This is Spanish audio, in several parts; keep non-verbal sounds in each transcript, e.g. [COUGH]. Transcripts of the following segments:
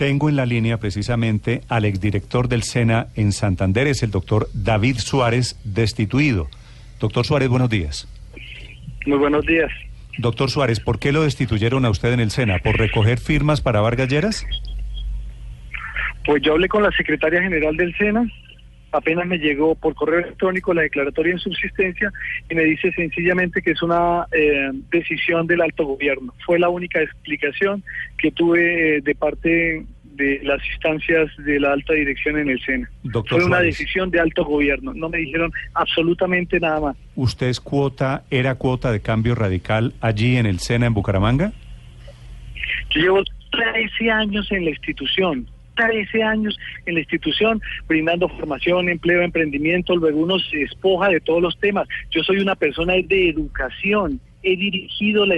Tengo en la línea precisamente al exdirector del SENA en Santander, es el doctor David Suárez, destituido. Doctor Suárez, buenos días. Muy buenos días. Doctor Suárez, ¿por qué lo destituyeron a usted en el SENA? ¿Por recoger firmas para Vargas Lleras? Pues yo hablé con la secretaria general del SENA, apenas me llegó por correo electrónico la declaratoria en subsistencia y me dice sencillamente que es una eh, decisión del alto gobierno. Fue la única explicación que tuve eh, de parte de las instancias de la alta dirección en el SENA. Fue una decisión de alto gobierno, no me dijeron absolutamente nada más. ¿Usted es cuota, era cuota de cambio radical allí en el SENA en Bucaramanga? Yo llevo 13 años en la institución 13 años en la institución, brindando formación, empleo, emprendimiento, luego uno se despoja de todos los temas. Yo soy una persona de educación, he dirigido la,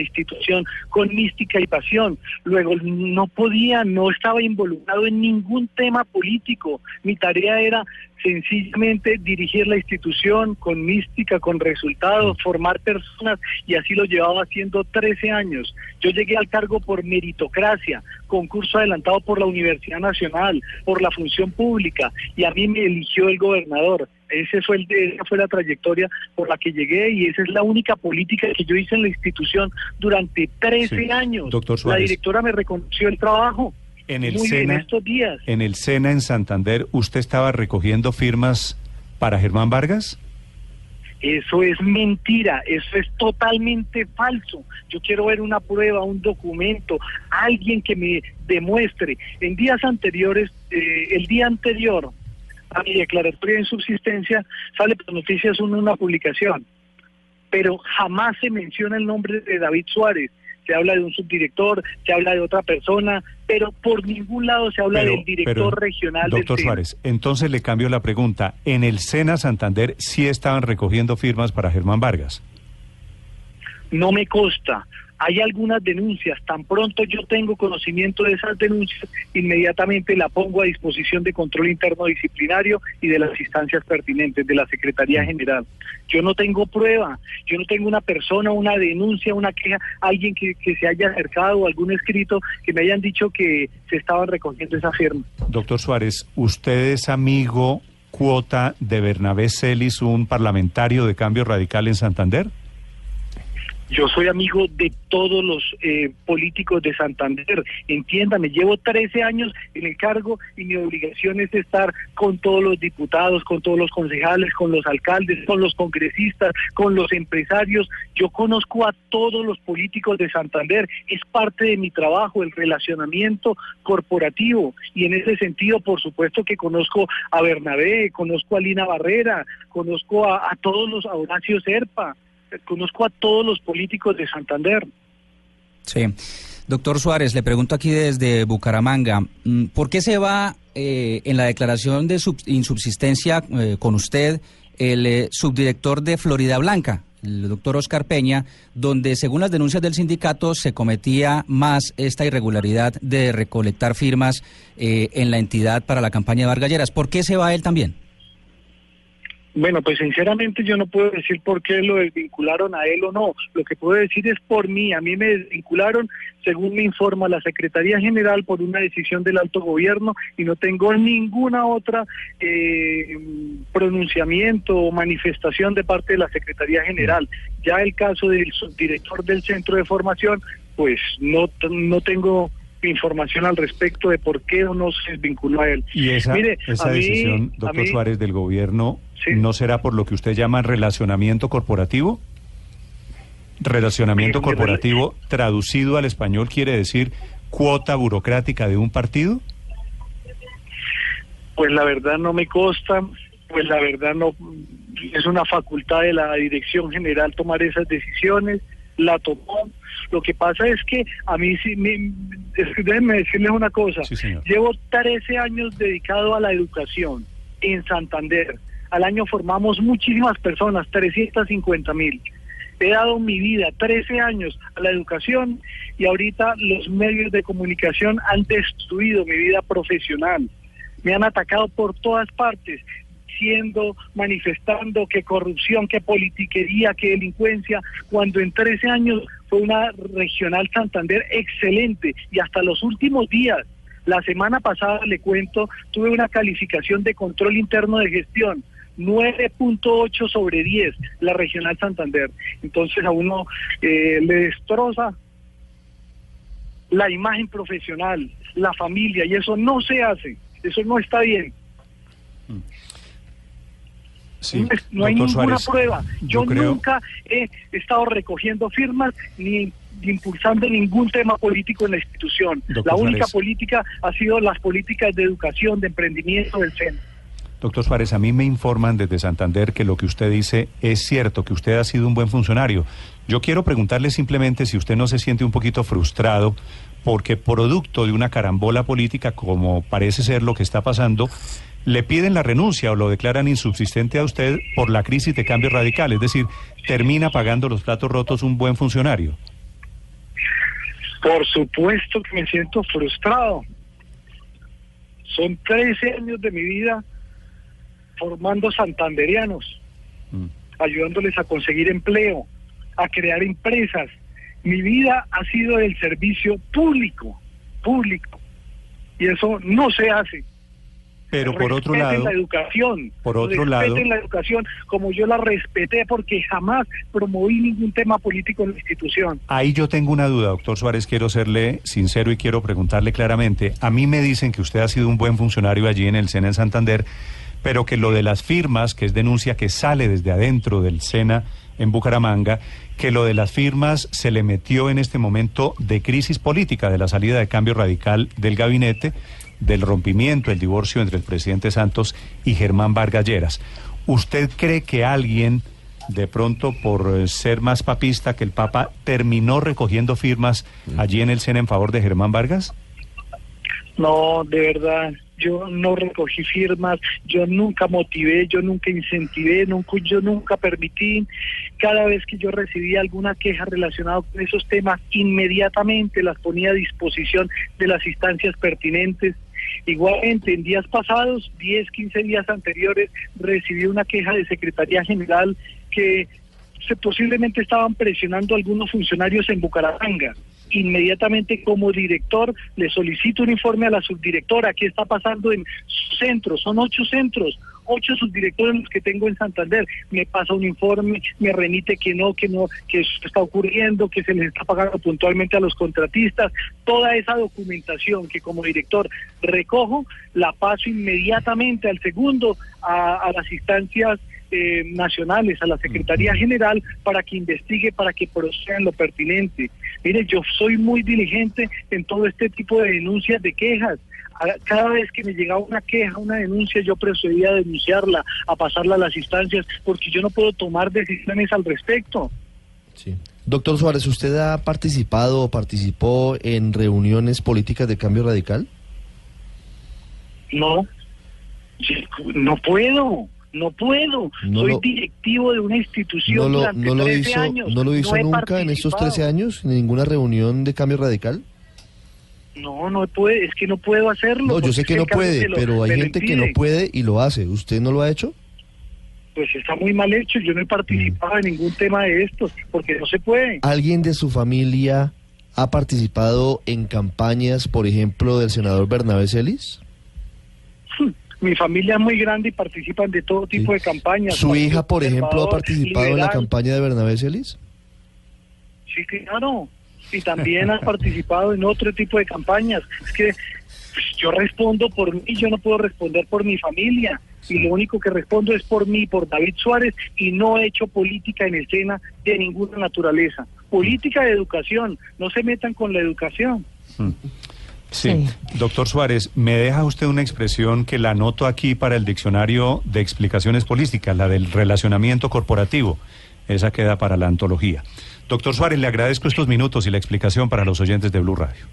institución con mística y pasión. Luego no podía, no estaba involucrado en ningún tema político. Mi tarea era sencillamente dirigir la institución con mística, con resultados, formar personas y así lo llevaba haciendo 13 años. Yo llegué al cargo por meritocracia, concurso adelantado por la Universidad Nacional, por la función pública y a mí me eligió el gobernador. Ese fue el, esa fue la trayectoria por la que llegué y esa es la única política que yo hice en la institución durante 13 años. Doctor La directora me reconoció el trabajo. En el Sena, en el Sena en Santander, ¿usted estaba recogiendo firmas para Germán Vargas? Eso es mentira, eso es totalmente falso. Yo quiero ver una prueba, un documento, alguien que me demuestre. En días anteriores, eh, el día anterior a mi declaratoria en subsistencia, sale por noticias una publicación, pero jamás se menciona el nombre de David Suárez se habla de un subdirector, se habla de otra persona, pero por ningún lado se habla del director regional. Doctor Suárez, entonces le cambio la pregunta. ¿En el SENA Santander sí estaban recogiendo firmas para Germán Vargas? No me consta hay algunas denuncias, tan pronto yo tengo conocimiento de esas denuncias, inmediatamente la pongo a disposición de control interno disciplinario y de las instancias pertinentes de la Secretaría General. Yo no tengo prueba, yo no tengo una persona, una denuncia, una queja, alguien que, se haya acercado algún escrito que me hayan dicho que se estaban recogiendo esa firma. Doctor Suárez, ¿usted es amigo cuota de Bernabé Celis, un parlamentario de cambio radical en Santander? Yo soy amigo de todos los eh, políticos de Santander. Entiéndame, llevo 13 años en el cargo y mi obligación es estar con todos los diputados, con todos los concejales, con los alcaldes, con los congresistas, con los empresarios. Yo conozco a todos los políticos de Santander. Es parte de mi trabajo, el relacionamiento corporativo. Y en ese sentido, por supuesto que conozco a Bernabé, conozco a Lina Barrera, conozco a, a todos los, a Horacio Serpa conozco a todos los políticos de Santander. Sí. Doctor Suárez, le pregunto aquí desde Bucaramanga, mm, ¿por qué se va eh, en la declaración de insubsistencia eh, con usted el eh, subdirector de Florida Blanca, el doctor Oscar Peña, donde según las denuncias del sindicato se cometía más esta irregularidad de recolectar firmas en la entidad para la campaña de Vargalleras? ¿Por qué se va él también? Bueno, pues sinceramente yo no puedo decir por qué lo desvincularon a él o no. Lo que puedo decir es por mí. A mí me desvincularon, según me informa la Secretaría General, por una decisión del alto gobierno y no tengo ninguna otra eh, pronunciamiento o manifestación de parte de la Secretaría General. Ya el caso del subdirector del centro de formación, pues no, no tengo información al respecto de por qué o no se desvinculó a él. ¿Y esa, esa decisión, doctor Suárez, del gobierno no será por lo que usted llama relacionamiento corporativo? Relacionamiento corporativo traducido al español quiere decir cuota burocrática de un partido? Pues la verdad no me consta, pues la verdad no es una facultad de la Dirección General tomar esas decisiones la tomó. Lo que pasa es que a mí sí, me, [LAUGHS] déjenme decirles una cosa. Llevo 13 años dedicado a la educación en Santander. Al año formamos muchísimas personas, 350 mil. He dado mi vida, 13 años, a la educación y ahorita los medios de comunicación han destruido mi vida profesional. Me han atacado por todas partes diciendo, manifestando que corrupción, que politiquería, que delincuencia, cuando en 13 años fue una regional Santander excelente y hasta los últimos días La semana pasada, le cuento, tuve una calificación de control interno de gestión. 9.8 sobre 10, la regional Santander. Entonces a uno eh, le destroza la imagen profesional, la familia, y eso no se hace, eso no está bien. no, hay ninguna prueba. Yo, nunca he estado recogiendo firmas ni impulsando ningún tema político en la institución. la única política ha sido las políticas de educación, de emprendimiento del centro. Doctor Suárez, a mí me informan desde Santander que lo que usted dice es cierto, que usted ha sido un buen funcionario. Yo quiero preguntarle simplemente si usted no se siente un poquito frustrado porque producto de una carambola política, como parece ser lo que está pasando, le piden la renuncia o lo declaran insubsistente a usted por la crisis de cambio radical. Es decir, termina pagando los platos rotos un buen funcionario. Por supuesto que me siento frustrado. Son 13 años de mi vida formando santanderianos, mm. ayudándoles a conseguir empleo, a crear empresas. Mi vida ha sido del servicio público, público. Y eso no se hace. Pero por otro lado, la educación, por otro lado, la educación como yo la respeté porque jamás promoví ningún tema político en la institución. Ahí yo tengo una duda, doctor Suárez, quiero serle sincero y quiero preguntarle claramente. A mí me dicen que usted ha sido un buen funcionario allí en el SENA en Santander, pero que lo de las firmas, que es denuncia que sale desde adentro del SENA en Bucaramanga, que lo de las firmas se le metió en este momento de crisis política, de la salida de cambio radical del gabinete, del rompimiento, el divorcio entre el presidente Santos y Germán Vargas Lleras. ¿Usted cree que alguien, de pronto por ser más papista que el Papa, terminó recogiendo firmas allí en el SENA en favor de Germán Vargas? No, de verdad, yo no recogí firmas, yo nunca motivé, yo nunca incentivé, nunca, yo nunca permití. Cada vez que yo recibía alguna queja relacionada con esos temas, inmediatamente las ponía a disposición de las instancias pertinentes. Igualmente, en días pasados, 10, 15 días anteriores, recibí una queja de Secretaría General que se, posiblemente estaban presionando a algunos funcionarios en Bucaramanga inmediatamente como director le solicito un informe a la subdirectora, qué está pasando en centros, son ocho centros, ocho subdirectores los que tengo en Santander, me pasa un informe, me remite que no, que no, que eso está ocurriendo, que se les está pagando puntualmente a los contratistas, toda esa documentación que como director recojo, la paso inmediatamente al segundo a, a las instancias eh, nacionales, a la Secretaría General, para que investigue, para que procedan lo pertinente. Mire, yo soy muy diligente en todo este tipo de denuncias, de quejas. Cada vez que me llegaba una queja, una denuncia, yo procedía a denunciarla, a pasarla a las instancias, porque yo no puedo tomar decisiones al respecto. Sí. Doctor Suárez, ¿usted ha participado o participó en reuniones políticas de cambio radical? No, no puedo. No puedo. Soy directivo de una institución no durante no 13 hizo, años. ¿No lo hizo nunca en estos 13 años? ¿En ninguna reunión de cambio radical? No, no puede, es que no puedo hacerlo. No, yo sé que no puede, pero hay gente que no puede y lo hace. ¿Usted no lo ha hecho? Pues está muy mal hecho. Yo no he participado mm. en ningún tema de estos, porque no se puede. ¿Alguien de su familia ha participado en campañas, por ejemplo, del senador Bernabé Celis? Mi familia es muy grande y participan de todo tipo de campañas. ¿Su hija, por ejemplo, ha participado en la campaña de Bernabé Celis? Sí, claro. Y también ha [LAUGHS] participado en otro tipo de campañas. Es que pues, yo respondo por mí, yo no puedo responder por mi familia. Y lo único que respondo es por mí, por David Suárez, y no he hecho política en escena de ninguna naturaleza. Política de educación, no se metan con la educación. Mm. Sí. Doctor Suárez, me deja usted una expresión que la anoto aquí para el diccionario de explicaciones políticas, la del relacionamiento corporativo. Esa queda para la antología. Doctor Suárez, le agradezco estos minutos y la explicación para los oyentes de Blue Radio.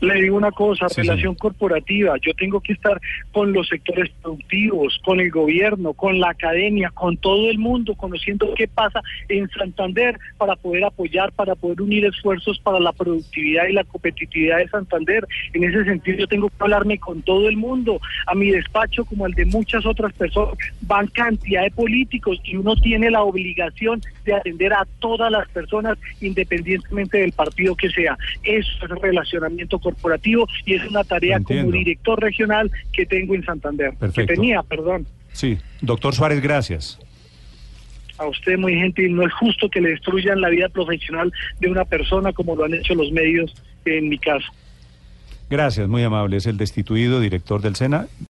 Le digo una cosa, relación corporativa. Yo tengo que estar con los sectores productivos, con el gobierno, con la academia, con todo el mundo, conociendo qué pasa en Santander para poder apoyar, para poder unir esfuerzos para la productividad y la competitividad de Santander. En ese sentido, yo tengo que hablarme con todo el mundo. A mi despacho, como al de muchas otras personas, van cantidad de políticos y uno tiene la obligación de atender a todas las personas, independientemente del partido que sea. Eso es relacionamiento corporativo y es una tarea como director regional que tengo en Santander. Perfecto. Que tenía, perdón. Sí, doctor Suárez, gracias. A usted muy gentil, no es justo que le destruyan la vida profesional de una persona como lo han hecho los medios en mi caso. Gracias, muy amable. Es el destituido director del SENA.